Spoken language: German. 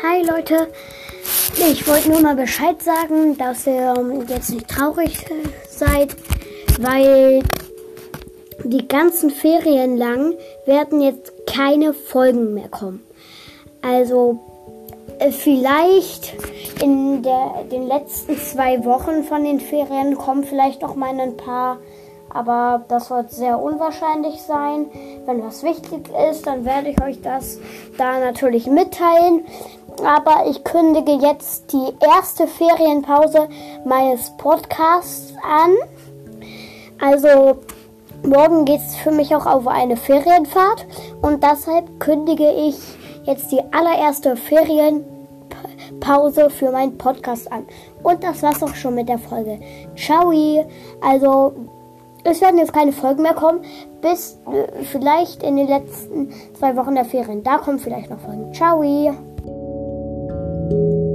Hi Leute, ich wollte nur mal Bescheid sagen, dass ihr ähm, jetzt nicht traurig äh, seid, weil die ganzen Ferien lang werden jetzt keine Folgen mehr kommen. Also äh, vielleicht in der, den letzten zwei Wochen von den Ferien kommen vielleicht noch mal ein paar, aber das wird sehr unwahrscheinlich sein. Wenn was wichtig ist, dann werde ich euch das da natürlich mitteilen. Aber ich kündige jetzt die erste Ferienpause meines Podcasts an. Also morgen geht es für mich auch auf eine Ferienfahrt und deshalb kündige ich jetzt die allererste Ferienpause für meinen Podcast an. Und das war's auch schon mit der Folge. Ciao! Also, es werden jetzt keine Folgen mehr kommen, bis äh, vielleicht in den letzten zwei Wochen der Ferien. Da kommen vielleicht noch Folgen. Ciao! you